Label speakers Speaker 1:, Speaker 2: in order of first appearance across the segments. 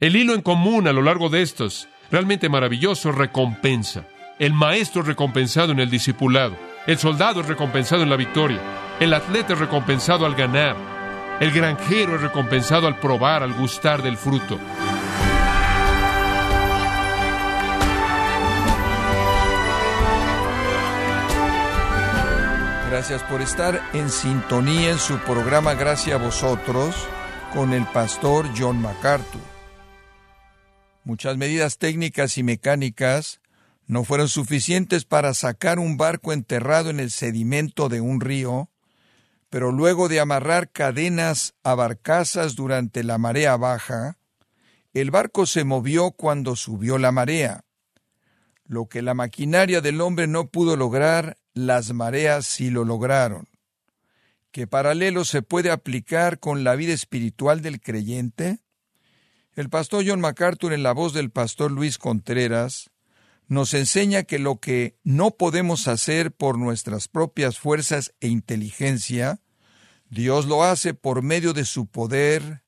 Speaker 1: El hilo en común a lo largo de estos, realmente maravilloso, recompensa. El maestro es recompensado en el discipulado. El soldado es recompensado en la victoria. El atleta es recompensado al ganar. El granjero es recompensado al probar, al gustar del fruto.
Speaker 2: Gracias por estar en sintonía en su programa Gracias a vosotros con el pastor John MacArthur. Muchas medidas técnicas y mecánicas no fueron suficientes para sacar un barco enterrado en el sedimento de un río, pero luego de amarrar cadenas a barcazas durante la marea baja, el barco se movió cuando subió la marea. Lo que la maquinaria del hombre no pudo lograr, las mareas sí lo lograron. ¿Qué paralelo se puede aplicar con la vida espiritual del creyente? El pastor John MacArthur, en la voz del pastor Luis Contreras, nos enseña que lo que no podemos hacer por nuestras propias fuerzas e inteligencia, Dios lo hace por medio de su poder,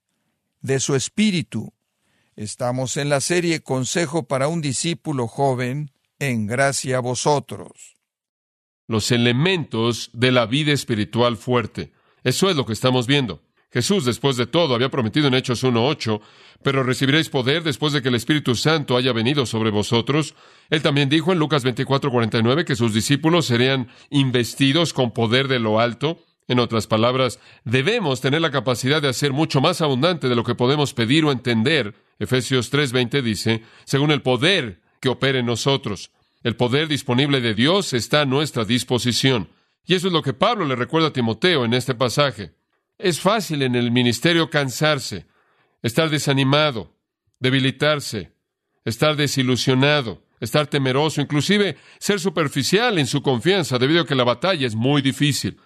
Speaker 2: de su espíritu. Estamos en la serie Consejo para un discípulo joven, en gracia a vosotros.
Speaker 1: Los elementos de la vida espiritual fuerte. Eso es lo que estamos viendo. Jesús, después de todo, había prometido en Hechos 1.8, pero recibiréis poder después de que el Espíritu Santo haya venido sobre vosotros. Él también dijo en Lucas 24.49 que sus discípulos serían investidos con poder de lo alto. En otras palabras, debemos tener la capacidad de hacer mucho más abundante de lo que podemos pedir o entender. Efesios 3.20 dice, según el poder que opera en nosotros. El poder disponible de Dios está a nuestra disposición. Y eso es lo que Pablo le recuerda a Timoteo en este pasaje. Es fácil en el ministerio cansarse, estar desanimado, debilitarse, estar desilusionado, estar temeroso, inclusive ser superficial en su confianza debido a que la batalla es muy difícil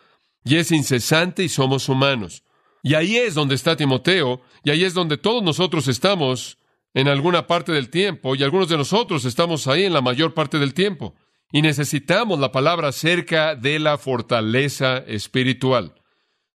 Speaker 1: y es incesante y somos humanos. Y ahí es donde está Timoteo y ahí es donde todos nosotros estamos en alguna parte del tiempo y algunos de nosotros estamos ahí en la mayor parte del tiempo. Y necesitamos la palabra acerca de la fortaleza espiritual.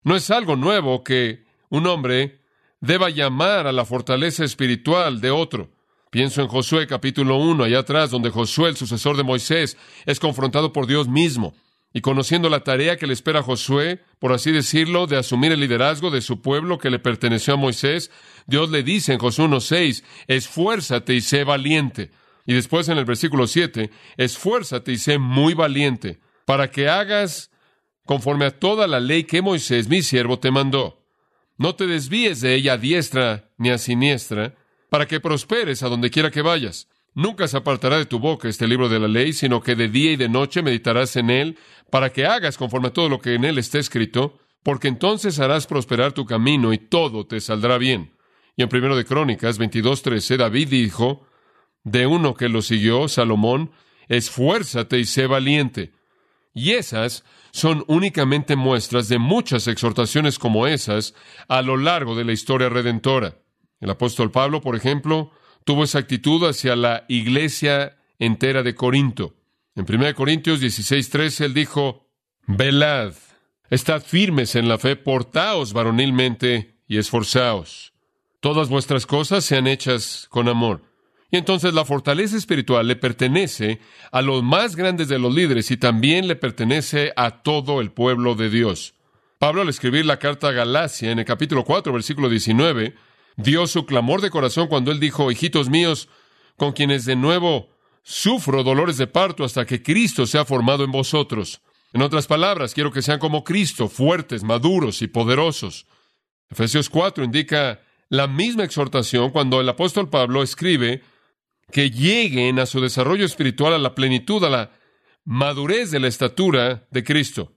Speaker 1: No es algo nuevo que un hombre deba llamar a la fortaleza espiritual de otro. Pienso en Josué capítulo 1, allá atrás, donde Josué, el sucesor de Moisés, es confrontado por Dios mismo. Y conociendo la tarea que le espera a Josué, por así decirlo, de asumir el liderazgo de su pueblo que le perteneció a Moisés, Dios le dice en Josué 1.6, esfuérzate y sé valiente. Y después en el versículo 7, esfuérzate y sé muy valiente, para que hagas conforme a toda la ley que Moisés, mi siervo, te mandó. No te desvíes de ella a diestra ni a siniestra, para que prosperes a donde quiera que vayas. Nunca se apartará de tu boca este libro de la ley, sino que de día y de noche meditarás en él, para que hagas conforme a todo lo que en él está escrito, porque entonces harás prosperar tu camino y todo te saldrá bien. Y en primero de Crónicas 22:13 David dijo de uno que lo siguió, Salomón, esfuérzate y sé valiente. Y esas son únicamente muestras de muchas exhortaciones como esas a lo largo de la historia redentora. El apóstol Pablo, por ejemplo, tuvo esa actitud hacia la iglesia entera de Corinto. En 1 Corintios 16:13 él dijo, Velad, estad firmes en la fe, portaos varonilmente y esforzaos. Todas vuestras cosas sean hechas con amor. Y entonces la fortaleza espiritual le pertenece a los más grandes de los líderes y también le pertenece a todo el pueblo de Dios. Pablo al escribir la carta a Galacia en el capítulo 4, versículo 19, dio su clamor de corazón cuando él dijo, hijitos míos, con quienes de nuevo sufro dolores de parto hasta que Cristo sea formado en vosotros. En otras palabras, quiero que sean como Cristo, fuertes, maduros y poderosos. Efesios 4 indica la misma exhortación cuando el apóstol Pablo escribe que lleguen a su desarrollo espiritual, a la plenitud, a la madurez de la estatura de Cristo.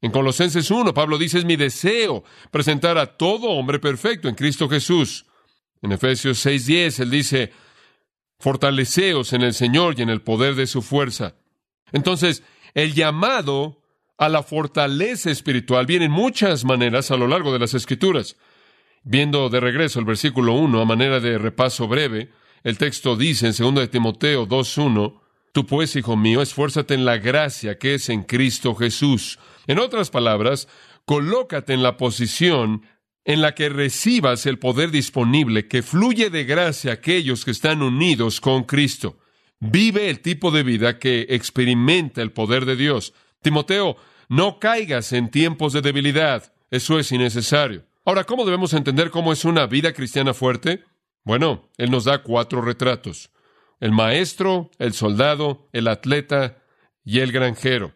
Speaker 1: En Colosenses 1, Pablo dice, es mi deseo presentar a todo hombre perfecto en Cristo Jesús. En Efesios 6:10, él dice, fortaleceos en el Señor y en el poder de su fuerza. Entonces, el llamado a la fortaleza espiritual viene en muchas maneras a lo largo de las Escrituras. Viendo de regreso el versículo 1 a manera de repaso breve, el texto dice en 2 de Timoteo 2.1, Tú pues, hijo mío, esfuérzate en la gracia que es en Cristo Jesús. En otras palabras, colócate en la posición en la que recibas el poder disponible que fluye de gracia a aquellos que están unidos con Cristo. Vive el tipo de vida que experimenta el poder de Dios. Timoteo, no caigas en tiempos de debilidad. Eso es innecesario. Ahora, ¿cómo debemos entender cómo es una vida cristiana fuerte? Bueno, él nos da cuatro retratos. El maestro, el soldado, el atleta y el granjero.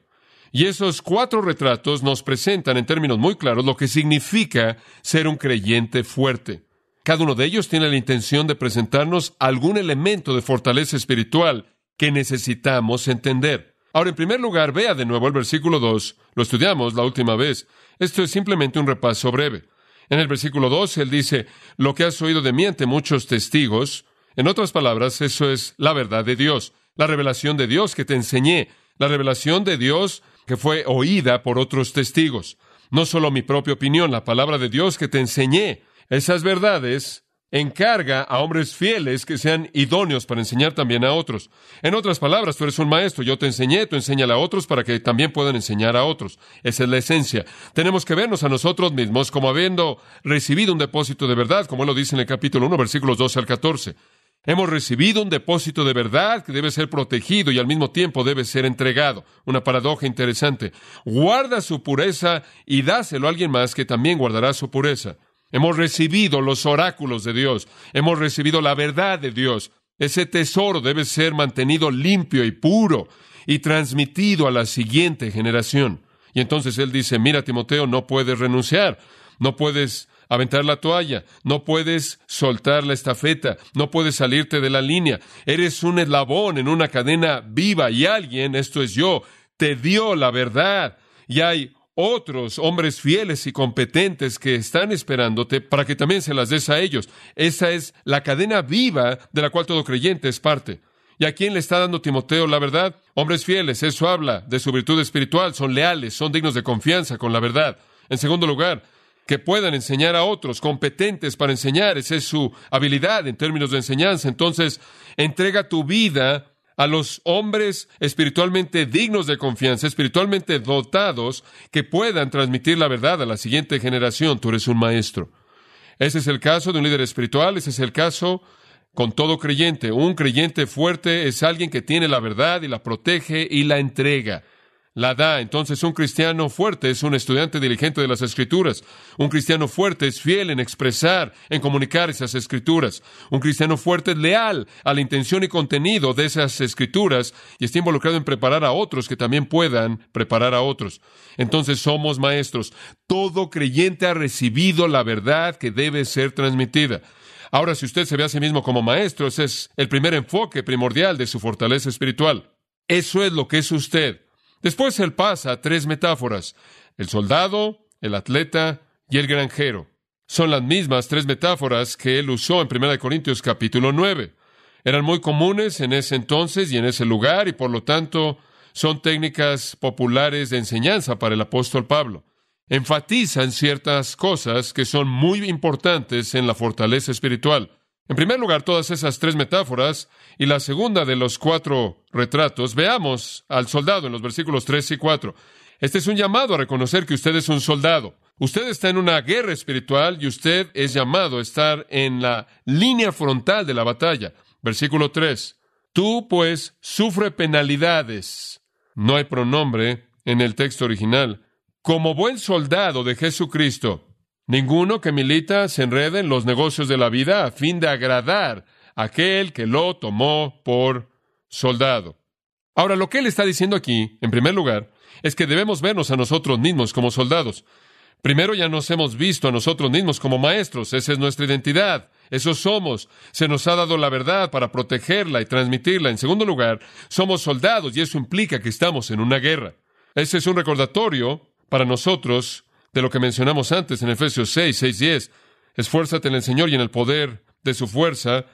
Speaker 1: Y esos cuatro retratos nos presentan en términos muy claros lo que significa ser un creyente fuerte. Cada uno de ellos tiene la intención de presentarnos algún elemento de fortaleza espiritual que necesitamos entender. Ahora, en primer lugar, vea de nuevo el versículo 2. Lo estudiamos la última vez. Esto es simplemente un repaso breve. En el versículo 2, él dice, lo que has oído de mí ante muchos testigos. En otras palabras, eso es la verdad de Dios, la revelación de Dios que te enseñé, la revelación de Dios que fue oída por otros testigos. No solo mi propia opinión, la palabra de Dios que te enseñé. Esas verdades encarga a hombres fieles que sean idóneos para enseñar también a otros. En otras palabras, tú eres un maestro, yo te enseñé, tú enséñale a otros para que también puedan enseñar a otros. Esa es la esencia. Tenemos que vernos a nosotros mismos como habiendo recibido un depósito de verdad, como él lo dice en el capítulo 1, versículos 12 al 14. Hemos recibido un depósito de verdad que debe ser protegido y al mismo tiempo debe ser entregado. Una paradoja interesante. Guarda su pureza y dáselo a alguien más que también guardará su pureza. Hemos recibido los oráculos de Dios. Hemos recibido la verdad de Dios. Ese tesoro debe ser mantenido limpio y puro y transmitido a la siguiente generación. Y entonces él dice, mira Timoteo, no puedes renunciar, no puedes aventar la toalla, no puedes soltar la estafeta, no puedes salirte de la línea. Eres un eslabón en una cadena viva y alguien, esto es yo, te dio la verdad. Y hay otros hombres fieles y competentes que están esperándote para que también se las des a ellos. Esa es la cadena viva de la cual todo creyente es parte. ¿Y a quién le está dando Timoteo la verdad? Hombres fieles, eso habla de su virtud espiritual, son leales, son dignos de confianza con la verdad. En segundo lugar, que puedan enseñar a otros, competentes para enseñar, esa es su habilidad en términos de enseñanza. Entonces, entrega tu vida a los hombres espiritualmente dignos de confianza, espiritualmente dotados, que puedan transmitir la verdad a la siguiente generación. Tú eres un maestro. Ese es el caso de un líder espiritual, ese es el caso con todo creyente. Un creyente fuerte es alguien que tiene la verdad y la protege y la entrega la da. Entonces un cristiano fuerte es un estudiante diligente de las escrituras. Un cristiano fuerte es fiel en expresar, en comunicar esas escrituras. Un cristiano fuerte es leal a la intención y contenido de esas escrituras y está involucrado en preparar a otros que también puedan preparar a otros. Entonces somos maestros. Todo creyente ha recibido la verdad que debe ser transmitida. Ahora, si usted se ve a sí mismo como maestro, ese es el primer enfoque primordial de su fortaleza espiritual. Eso es lo que es usted. Después él pasa a tres metáforas, el soldado, el atleta y el granjero. Son las mismas tres metáforas que él usó en 1 Corintios capítulo 9. Eran muy comunes en ese entonces y en ese lugar y por lo tanto son técnicas populares de enseñanza para el apóstol Pablo. Enfatizan ciertas cosas que son muy importantes en la fortaleza espiritual. En primer lugar, todas esas tres metáforas y la segunda de los cuatro retratos, veamos al soldado en los versículos 3 y 4. Este es un llamado a reconocer que usted es un soldado. Usted está en una guerra espiritual y usted es llamado a estar en la línea frontal de la batalla. Versículo 3. Tú, pues, sufre penalidades. No hay pronombre en el texto original. Como buen soldado de Jesucristo, Ninguno que milita se enrede en los negocios de la vida a fin de agradar a aquel que lo tomó por soldado. Ahora, lo que él está diciendo aquí, en primer lugar, es que debemos vernos a nosotros mismos como soldados. Primero ya nos hemos visto a nosotros mismos como maestros, esa es nuestra identidad, eso somos, se nos ha dado la verdad para protegerla y transmitirla. En segundo lugar, somos soldados y eso implica que estamos en una guerra. Ese es un recordatorio para nosotros de lo que mencionamos antes en Efesios 6, 6, 10. Esfuérzate en el Señor y en el poder de su fuerza.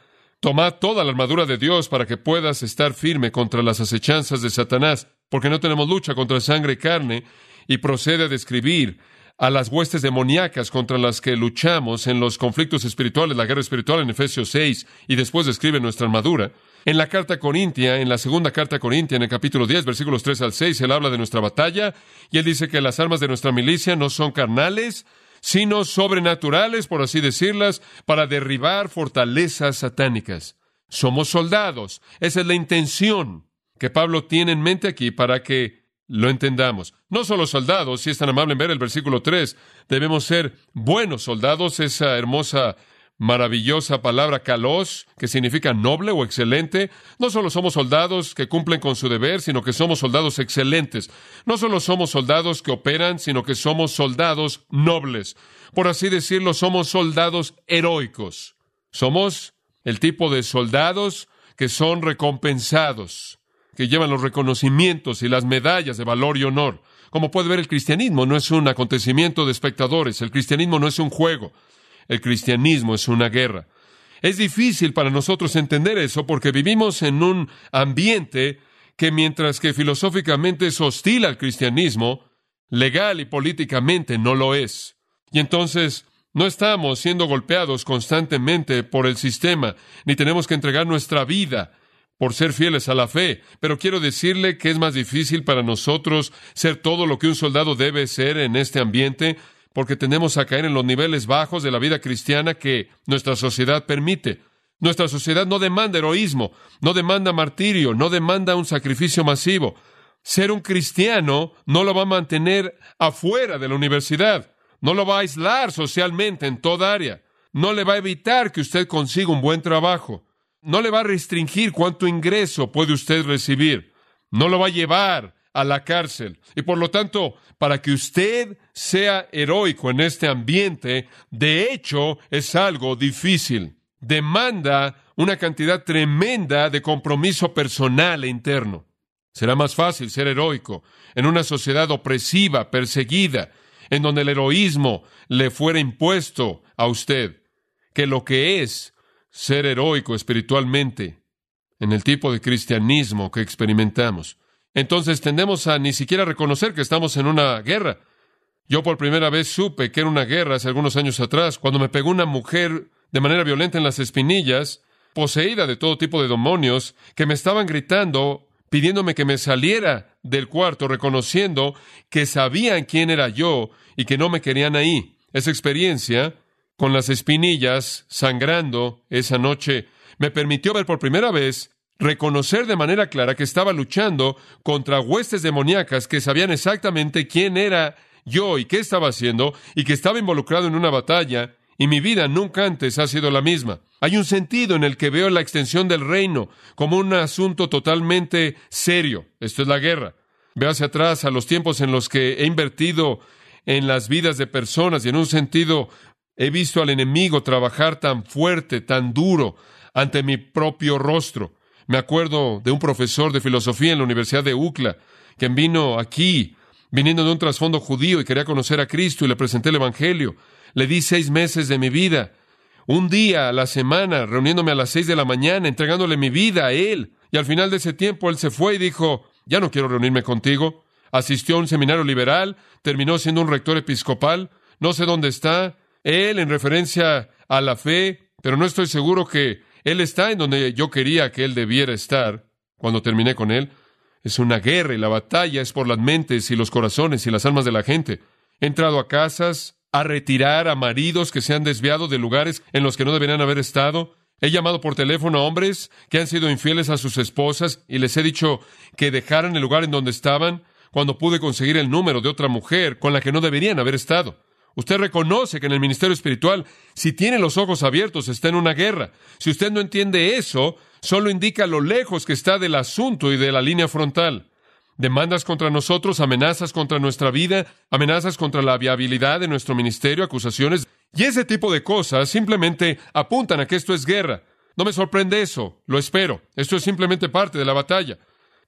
Speaker 1: Toma toda la armadura de Dios para que puedas estar firme contra las acechanzas de Satanás, porque no tenemos lucha contra sangre y carne, y procede a describir a las huestes demoníacas contra las que luchamos en los conflictos espirituales, la guerra espiritual en Efesios 6, y después describe nuestra armadura. En la carta Corintia, en la segunda carta Corintia, en el capítulo 10, versículos 3 al 6, él habla de nuestra batalla y él dice que las armas de nuestra milicia no son carnales, sino sobrenaturales, por así decirlas, para derribar fortalezas satánicas. Somos soldados. Esa es la intención que Pablo tiene en mente aquí para que lo entendamos. No solo soldados, si es tan amable en ver el versículo 3, debemos ser buenos soldados, esa hermosa maravillosa palabra kalos, que significa noble o excelente. No solo somos soldados que cumplen con su deber, sino que somos soldados excelentes. No solo somos soldados que operan, sino que somos soldados nobles. Por así decirlo, somos soldados heroicos. Somos el tipo de soldados que son recompensados, que llevan los reconocimientos y las medallas de valor y honor. Como puede ver, el cristianismo no es un acontecimiento de espectadores, el cristianismo no es un juego, el cristianismo es una guerra. Es difícil para nosotros entender eso porque vivimos en un ambiente que mientras que filosóficamente es hostil al cristianismo, legal y políticamente no lo es. Y entonces no estamos siendo golpeados constantemente por el sistema, ni tenemos que entregar nuestra vida por ser fieles a la fe. Pero quiero decirle que es más difícil para nosotros ser todo lo que un soldado debe ser en este ambiente porque tendemos a caer en los niveles bajos de la vida cristiana que nuestra sociedad permite. Nuestra sociedad no demanda heroísmo, no demanda martirio, no demanda un sacrificio masivo. Ser un cristiano no lo va a mantener afuera de la universidad, no lo va a aislar socialmente en toda área, no le va a evitar que usted consiga un buen trabajo, no le va a restringir cuánto ingreso puede usted recibir, no lo va a llevar a la cárcel. Y por lo tanto, para que usted sea heroico en este ambiente, de hecho, es algo difícil. Demanda una cantidad tremenda de compromiso personal e interno. Será más fácil ser heroico en una sociedad opresiva, perseguida, en donde el heroísmo le fuera impuesto a usted, que lo que es ser heroico espiritualmente en el tipo de cristianismo que experimentamos entonces tendemos a ni siquiera reconocer que estamos en una guerra. Yo por primera vez supe que era una guerra hace algunos años atrás, cuando me pegó una mujer de manera violenta en las espinillas, poseída de todo tipo de demonios, que me estaban gritando, pidiéndome que me saliera del cuarto, reconociendo que sabían quién era yo y que no me querían ahí. Esa experiencia, con las espinillas sangrando esa noche, me permitió ver por primera vez reconocer de manera clara que estaba luchando contra huestes demoníacas que sabían exactamente quién era yo y qué estaba haciendo y que estaba involucrado en una batalla y mi vida nunca antes ha sido la misma. Hay un sentido en el que veo la extensión del reino como un asunto totalmente serio. Esto es la guerra. Veo hacia atrás a los tiempos en los que he invertido en las vidas de personas y en un sentido he visto al enemigo trabajar tan fuerte, tan duro ante mi propio rostro. Me acuerdo de un profesor de filosofía en la Universidad de UCLA, que vino aquí, viniendo de un trasfondo judío y quería conocer a Cristo y le presenté el Evangelio. Le di seis meses de mi vida, un día a la semana, reuniéndome a las seis de la mañana, entregándole mi vida a él. Y al final de ese tiempo él se fue y dijo, ya no quiero reunirme contigo. Asistió a un seminario liberal, terminó siendo un rector episcopal, no sé dónde está, él en referencia a la fe, pero no estoy seguro que él está en donde yo quería que Él debiera estar cuando terminé con Él. Es una guerra y la batalla es por las mentes y los corazones y las almas de la gente. He entrado a casas a retirar a maridos que se han desviado de lugares en los que no deberían haber estado. He llamado por teléfono a hombres que han sido infieles a sus esposas y les he dicho que dejaran el lugar en donde estaban cuando pude conseguir el número de otra mujer con la que no deberían haber estado. Usted reconoce que en el ministerio espiritual, si tiene los ojos abiertos, está en una guerra. Si usted no entiende eso, solo indica lo lejos que está del asunto y de la línea frontal. Demandas contra nosotros, amenazas contra nuestra vida, amenazas contra la viabilidad de nuestro ministerio, acusaciones. Y ese tipo de cosas simplemente apuntan a que esto es guerra. No me sorprende eso, lo espero. Esto es simplemente parte de la batalla.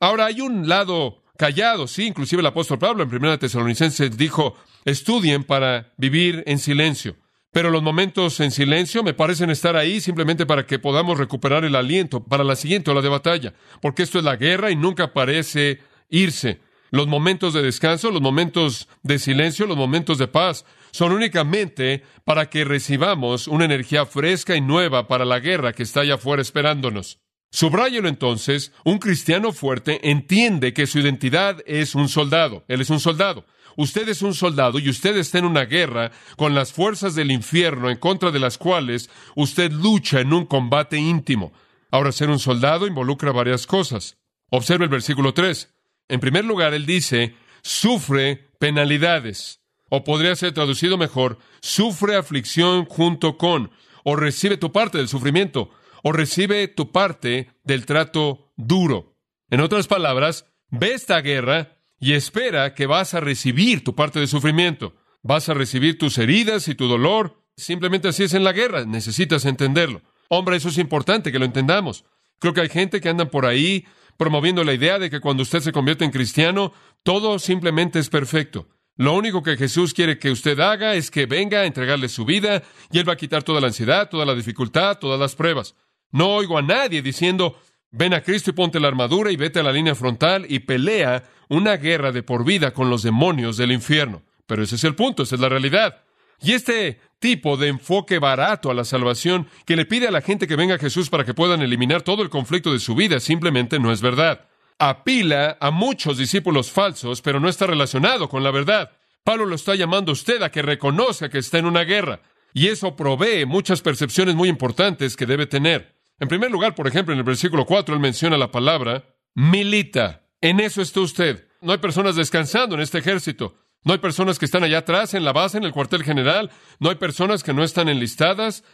Speaker 1: Ahora hay un lado callado, sí, inclusive el apóstol Pablo en 1 Tesalonicenses dijo, Estudien para vivir en silencio. Pero los momentos en silencio me parecen estar ahí simplemente para que podamos recuperar el aliento para la siguiente ola de batalla, porque esto es la guerra y nunca parece irse. Los momentos de descanso, los momentos de silencio, los momentos de paz son únicamente para que recibamos una energía fresca y nueva para la guerra que está allá afuera esperándonos. Subráyelo entonces, un cristiano fuerte entiende que su identidad es un soldado. Él es un soldado. Usted es un soldado y usted está en una guerra con las fuerzas del infierno en contra de las cuales usted lucha en un combate íntimo. Ahora, ser un soldado involucra varias cosas. Observe el versículo 3. En primer lugar, él dice, sufre penalidades. O podría ser traducido mejor, sufre aflicción junto con, o recibe tu parte del sufrimiento, o recibe tu parte del trato duro. En otras palabras, ve esta guerra y espera que vas a recibir tu parte de sufrimiento. Vas a recibir tus heridas y tu dolor. Simplemente así es en la guerra. Necesitas entenderlo. Hombre, eso es importante que lo entendamos. Creo que hay gente que andan por ahí promoviendo la idea de que cuando usted se convierte en cristiano, todo simplemente es perfecto. Lo único que Jesús quiere que usted haga es que venga a entregarle su vida y Él va a quitar toda la ansiedad, toda la dificultad, todas las pruebas. No oigo a nadie diciendo, ven a Cristo y ponte la armadura y vete a la línea frontal y pelea una guerra de por vida con los demonios del infierno. Pero ese es el punto, esa es la realidad. Y este tipo de enfoque barato a la salvación que le pide a la gente que venga a Jesús para que puedan eliminar todo el conflicto de su vida simplemente no es verdad. Apila a muchos discípulos falsos, pero no está relacionado con la verdad. Pablo lo está llamando a usted a que reconozca que está en una guerra. Y eso provee muchas percepciones muy importantes que debe tener. En primer lugar, por ejemplo, en el versículo 4, él menciona la palabra milita. En eso está usted. No hay personas descansando en este ejército. No hay personas que están allá atrás, en la base, en el cuartel general. No hay personas que no están enlistadas,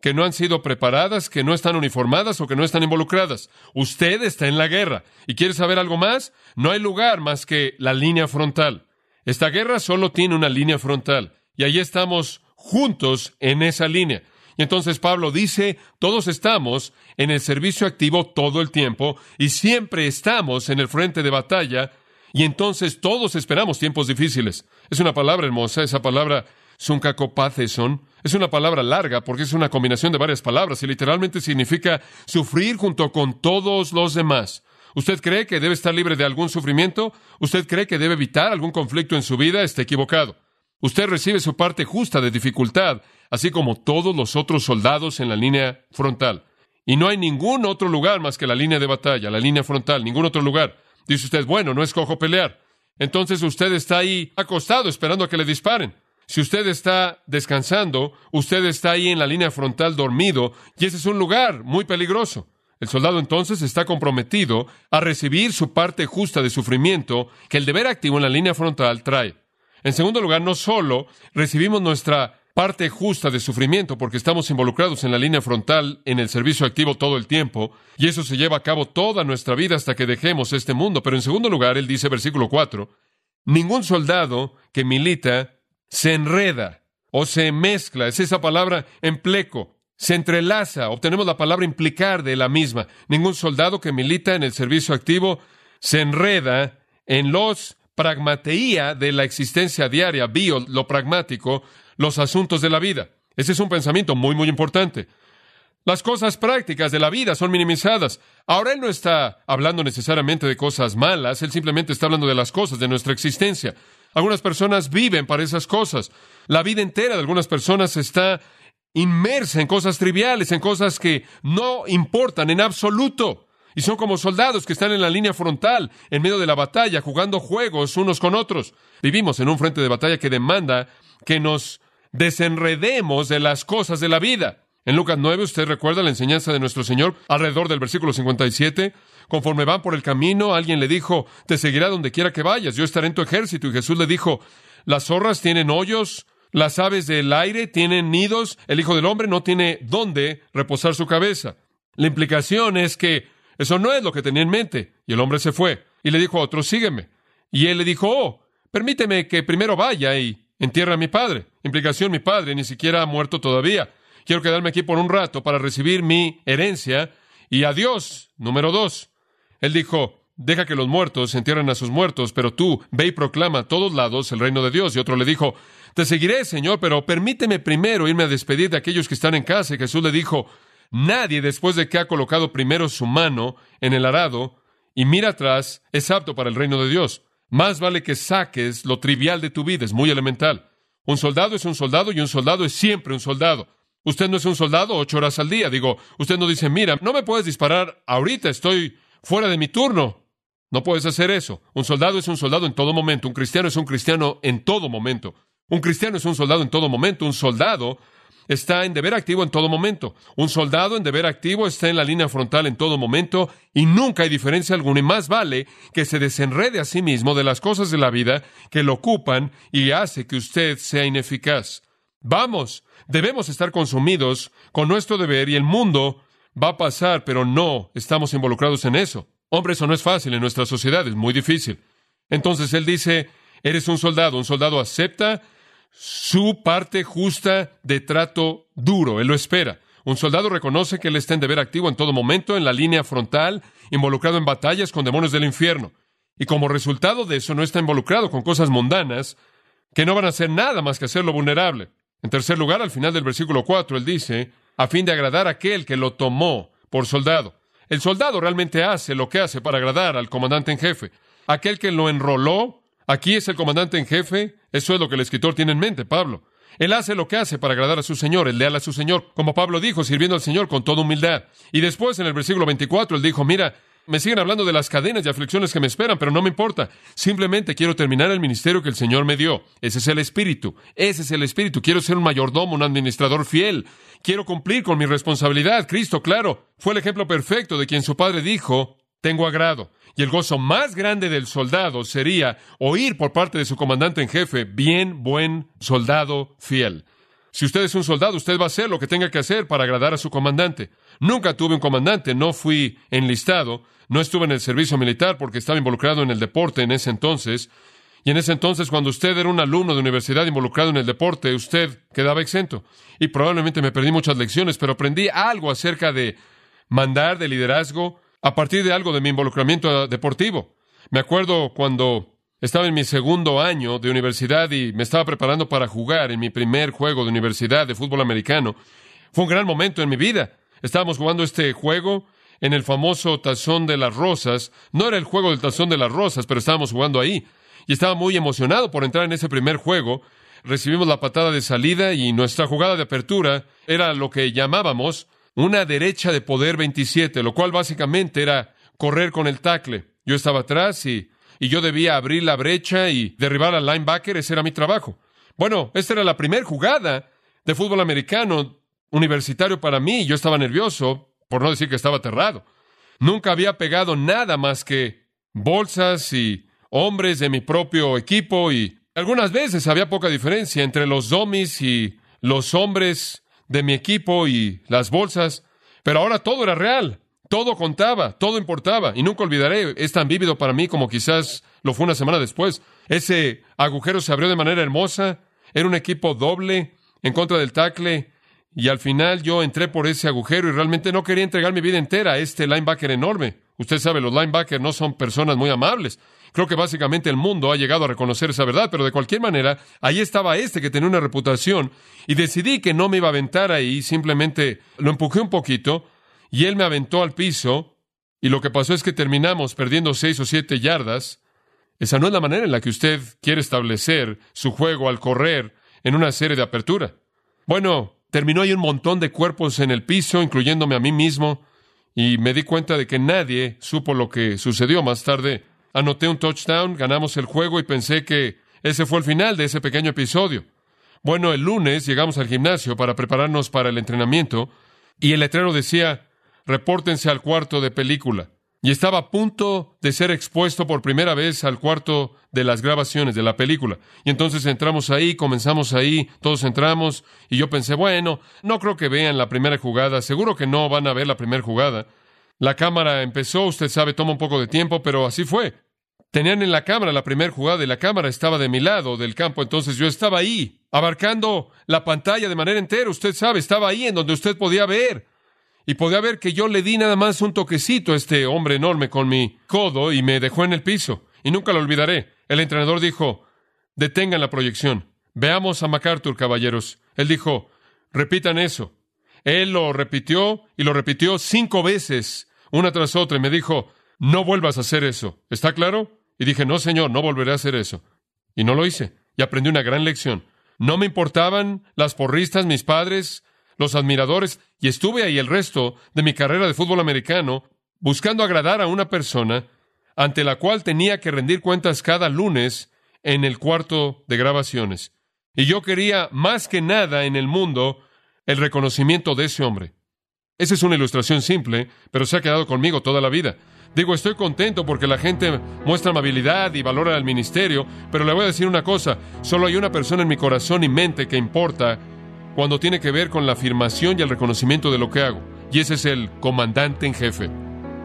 Speaker 1: que no han sido preparadas, que no están uniformadas o que no están involucradas. Usted está en la guerra. ¿Y quiere saber algo más? No hay lugar más que la línea frontal. Esta guerra solo tiene una línea frontal. Y ahí estamos juntos en esa línea. Y entonces Pablo dice, todos estamos en el servicio activo todo el tiempo y siempre estamos en el frente de batalla y entonces todos esperamos tiempos difíciles. Es una palabra hermosa, esa palabra suncacopatheson. Es una palabra larga porque es una combinación de varias palabras y literalmente significa sufrir junto con todos los demás. ¿Usted cree que debe estar libre de algún sufrimiento? ¿Usted cree que debe evitar algún conflicto en su vida? Está equivocado. Usted recibe su parte justa de dificultad así como todos los otros soldados en la línea frontal. Y no hay ningún otro lugar más que la línea de batalla, la línea frontal, ningún otro lugar. Dice usted, bueno, no escojo pelear. Entonces usted está ahí acostado esperando a que le disparen. Si usted está descansando, usted está ahí en la línea frontal dormido y ese es un lugar muy peligroso. El soldado entonces está comprometido a recibir su parte justa de sufrimiento que el deber activo en la línea frontal trae. En segundo lugar, no solo recibimos nuestra parte justa de sufrimiento porque estamos involucrados en la línea frontal, en el servicio activo todo el tiempo, y eso se lleva a cabo toda nuestra vida hasta que dejemos este mundo. Pero en segundo lugar, él dice, versículo 4, ningún soldado que milita se enreda o se mezcla, es esa palabra empleco, se entrelaza, obtenemos la palabra implicar de la misma. Ningún soldado que milita en el servicio activo se enreda en los pragmateía de la existencia diaria, bio, lo pragmático, los asuntos de la vida. Ese es un pensamiento muy, muy importante. Las cosas prácticas de la vida son minimizadas. Ahora Él no está hablando necesariamente de cosas malas, Él simplemente está hablando de las cosas de nuestra existencia. Algunas personas viven para esas cosas. La vida entera de algunas personas está inmersa en cosas triviales, en cosas que no importan en absoluto. Y son como soldados que están en la línea frontal, en medio de la batalla, jugando juegos unos con otros. Vivimos en un frente de batalla que demanda que nos desenredemos de las cosas de la vida. En Lucas 9, usted recuerda la enseñanza de nuestro Señor alrededor del versículo 57. Conforme van por el camino, alguien le dijo, te seguirá donde quiera que vayas, yo estaré en tu ejército. Y Jesús le dijo, las zorras tienen hoyos, las aves del aire tienen nidos, el Hijo del Hombre no tiene dónde reposar su cabeza. La implicación es que eso no es lo que tenía en mente. Y el hombre se fue y le dijo a otro, sígueme. Y él le dijo, oh, permíteme que primero vaya y Entierra a mi padre. Implicación, mi padre ni siquiera ha muerto todavía. Quiero quedarme aquí por un rato para recibir mi herencia. Y adiós. Número dos. Él dijo, deja que los muertos entierren a sus muertos, pero tú ve y proclama a todos lados el reino de Dios. Y otro le dijo, te seguiré, Señor, pero permíteme primero irme a despedir de aquellos que están en casa. Y Jesús le dijo, nadie después de que ha colocado primero su mano en el arado y mira atrás es apto para el reino de Dios. Más vale que saques lo trivial de tu vida, es muy elemental. Un soldado es un soldado y un soldado es siempre un soldado. Usted no es un soldado ocho horas al día. Digo, usted no dice, mira, no me puedes disparar ahorita, estoy fuera de mi turno. No puedes hacer eso. Un soldado es un soldado en todo momento. Un cristiano es un cristiano en todo momento. Un cristiano es un soldado en todo momento. Un soldado está en deber activo en todo momento. Un soldado en deber activo está en la línea frontal en todo momento y nunca hay diferencia alguna. Y más vale que se desenrede a sí mismo de las cosas de la vida que lo ocupan y hace que usted sea ineficaz. Vamos, debemos estar consumidos con nuestro deber y el mundo va a pasar, pero no estamos involucrados en eso. Hombre, eso no es fácil en nuestra sociedad, es muy difícil. Entonces él dice, eres un soldado, un soldado acepta su parte justa de trato duro, él lo espera. Un soldado reconoce que él está en deber activo en todo momento, en la línea frontal, involucrado en batallas con demonios del infierno. Y como resultado de eso no está involucrado con cosas mundanas que no van a hacer nada más que hacerlo vulnerable. En tercer lugar, al final del versículo 4, él dice, a fin de agradar a aquel que lo tomó por soldado. El soldado realmente hace lo que hace para agradar al comandante en jefe. Aquel que lo enroló, aquí es el comandante en jefe, eso es lo que el escritor tiene en mente, Pablo. Él hace lo que hace para agradar a su Señor, él leal a su Señor, como Pablo dijo, sirviendo al Señor con toda humildad. Y después, en el versículo 24, él dijo, mira, me siguen hablando de las cadenas y aflicciones que me esperan, pero no me importa. Simplemente quiero terminar el ministerio que el Señor me dio. Ese es el espíritu. Ese es el espíritu. Quiero ser un mayordomo, un administrador fiel. Quiero cumplir con mi responsabilidad. Cristo, claro, fue el ejemplo perfecto de quien su padre dijo, tengo agrado. Y el gozo más grande del soldado sería oír por parte de su comandante en jefe, bien, buen soldado fiel. Si usted es un soldado, usted va a hacer lo que tenga que hacer para agradar a su comandante. Nunca tuve un comandante, no fui enlistado, no estuve en el servicio militar porque estaba involucrado en el deporte en ese entonces. Y en ese entonces, cuando usted era un alumno de universidad involucrado en el deporte, usted quedaba exento. Y probablemente me perdí muchas lecciones, pero aprendí algo acerca de mandar, de liderazgo, a partir de algo de mi involucramiento deportivo. Me acuerdo cuando estaba en mi segundo año de universidad y me estaba preparando para jugar en mi primer juego de universidad de fútbol americano. Fue un gran momento en mi vida. Estábamos jugando este juego en el famoso Tazón de las Rosas. No era el juego del Tazón de las Rosas, pero estábamos jugando ahí. Y estaba muy emocionado por entrar en ese primer juego. Recibimos la patada de salida y nuestra jugada de apertura era lo que llamábamos una derecha de poder 27, lo cual básicamente era correr con el tackle. Yo estaba atrás y, y yo debía abrir la brecha y derribar al linebacker, ese era mi trabajo. Bueno, esta era la primera jugada de fútbol americano universitario para mí. Yo estaba nervioso, por no decir que estaba aterrado. Nunca había pegado nada más que bolsas y hombres de mi propio equipo y algunas veces había poca diferencia entre los domis y los hombres de mi equipo y las bolsas, pero ahora todo era real, todo contaba, todo importaba y nunca olvidaré, es tan vívido para mí como quizás lo fue una semana después. Ese agujero se abrió de manera hermosa, era un equipo doble en contra del tackle y al final yo entré por ese agujero y realmente no quería entregar mi vida entera a este linebacker enorme. Usted sabe, los linebackers no son personas muy amables. Creo que básicamente el mundo ha llegado a reconocer esa verdad, pero de cualquier manera, ahí estaba este que tenía una reputación y decidí que no me iba a aventar ahí, simplemente lo empujé un poquito y él me aventó al piso y lo que pasó es que terminamos perdiendo seis o siete yardas. Esa no es la manera en la que usted quiere establecer su juego al correr en una serie de apertura. Bueno, Terminó ahí un montón de cuerpos en el piso, incluyéndome a mí mismo, y me di cuenta de que nadie supo lo que sucedió más tarde. Anoté un touchdown, ganamos el juego y pensé que ese fue el final de ese pequeño episodio. Bueno, el lunes llegamos al gimnasio para prepararnos para el entrenamiento y el letrero decía, repórtense al cuarto de película y estaba a punto de ser expuesto por primera vez al cuarto de las grabaciones de la película. Y entonces entramos ahí, comenzamos ahí, todos entramos, y yo pensé, bueno, no creo que vean la primera jugada, seguro que no van a ver la primera jugada. La cámara empezó, usted sabe, toma un poco de tiempo, pero así fue. Tenían en la cámara la primera jugada y la cámara estaba de mi lado del campo, entonces yo estaba ahí, abarcando la pantalla de manera entera, usted sabe, estaba ahí en donde usted podía ver y podía ver que yo le di nada más un toquecito a este hombre enorme con mi codo y me dejó en el piso. Y nunca lo olvidaré. El entrenador dijo, detengan la proyección. Veamos a MacArthur, caballeros. Él dijo, repitan eso. Él lo repitió y lo repitió cinco veces, una tras otra, y me dijo, no vuelvas a hacer eso. ¿Está claro? Y dije, no, señor, no volveré a hacer eso. Y no lo hice. Y aprendí una gran lección. No me importaban las porristas, mis padres, los admiradores, y estuve ahí el resto de mi carrera de fútbol americano, buscando agradar a una persona ante la cual tenía que rendir cuentas cada lunes en el cuarto de grabaciones. Y yo quería más que nada en el mundo el reconocimiento de ese hombre. Esa es una ilustración simple, pero se ha quedado conmigo toda la vida. Digo, estoy contento porque la gente muestra amabilidad y valora al ministerio, pero le voy a decir una cosa, solo hay una persona en mi corazón y mente que importa cuando tiene que ver con la afirmación y el reconocimiento de lo que hago, y ese es el comandante en jefe.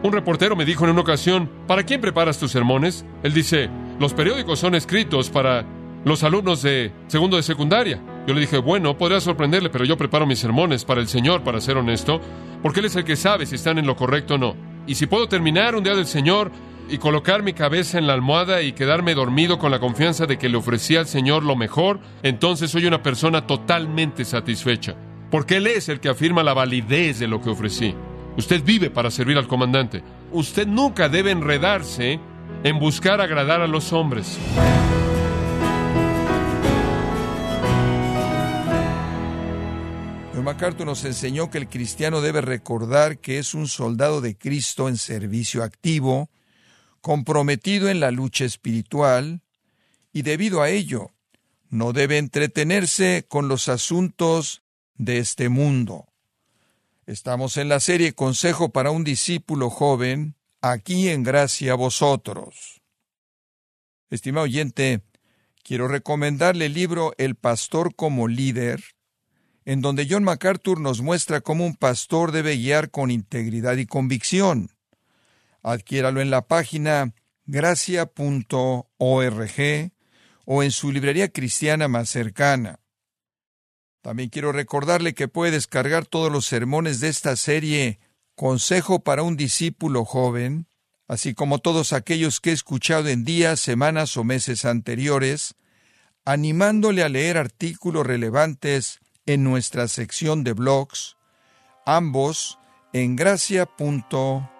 Speaker 1: Un reportero me dijo en una ocasión, ¿para quién preparas tus sermones? Él dice, los periódicos son escritos para los alumnos de segundo de secundaria. Yo le dije, bueno, podría sorprenderle, pero yo preparo mis sermones para el Señor, para ser honesto, porque Él es el que sabe si están en lo correcto o no. Y si puedo terminar un día del Señor y colocar mi cabeza en la almohada y quedarme dormido con la confianza de que le ofrecí al Señor lo mejor, entonces soy una persona totalmente satisfecha, porque Él es el que afirma la validez de lo que ofrecí. Usted vive para servir al comandante. Usted nunca debe enredarse en buscar agradar a los hombres.
Speaker 2: MacArthur nos enseñó que el cristiano debe recordar que es un soldado de Cristo en servicio activo, comprometido en la lucha espiritual, y debido a ello, no debe entretenerse con los asuntos de este mundo. Estamos en la serie Consejo para un discípulo joven, aquí en gracia a vosotros. Estimado oyente, quiero recomendarle el libro El pastor como líder, en donde John MacArthur nos muestra cómo un pastor debe guiar con integridad y convicción. Adquiéralo en la página gracia.org o en su librería cristiana más cercana. También quiero recordarle que puede descargar todos los sermones de esta serie Consejo para un discípulo joven, así como todos aquellos que he escuchado en días, semanas o meses anteriores, animándole a leer artículos relevantes en nuestra sección de blogs, ambos en gracia.org.